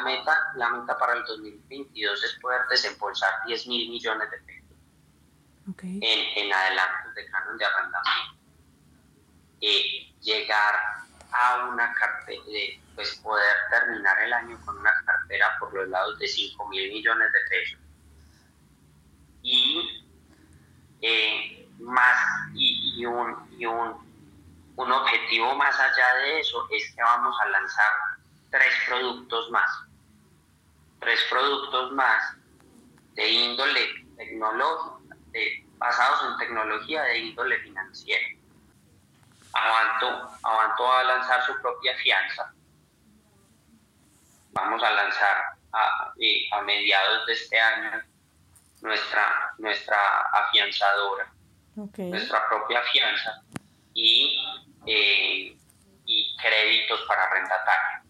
meta para el 2022 es poder desembolsar 10 mil millones de pesos en, en adelantos de canon de arrendamiento. Eh, llegar a una cartera, pues poder terminar el año con una cartera por los lados de 5 mil millones de pesos. Y eh, más, y, un, y un, un objetivo más allá de eso es que vamos a lanzar tres productos más. Tres productos más de índole tecnológica, basados en tecnología de índole financiera. Avanto, Avanto va a lanzar su propia fianza. Vamos a lanzar a, a mediados de este año nuestra, nuestra afianzadora, nuestra propia fianza y, eh, y créditos para arrendatarios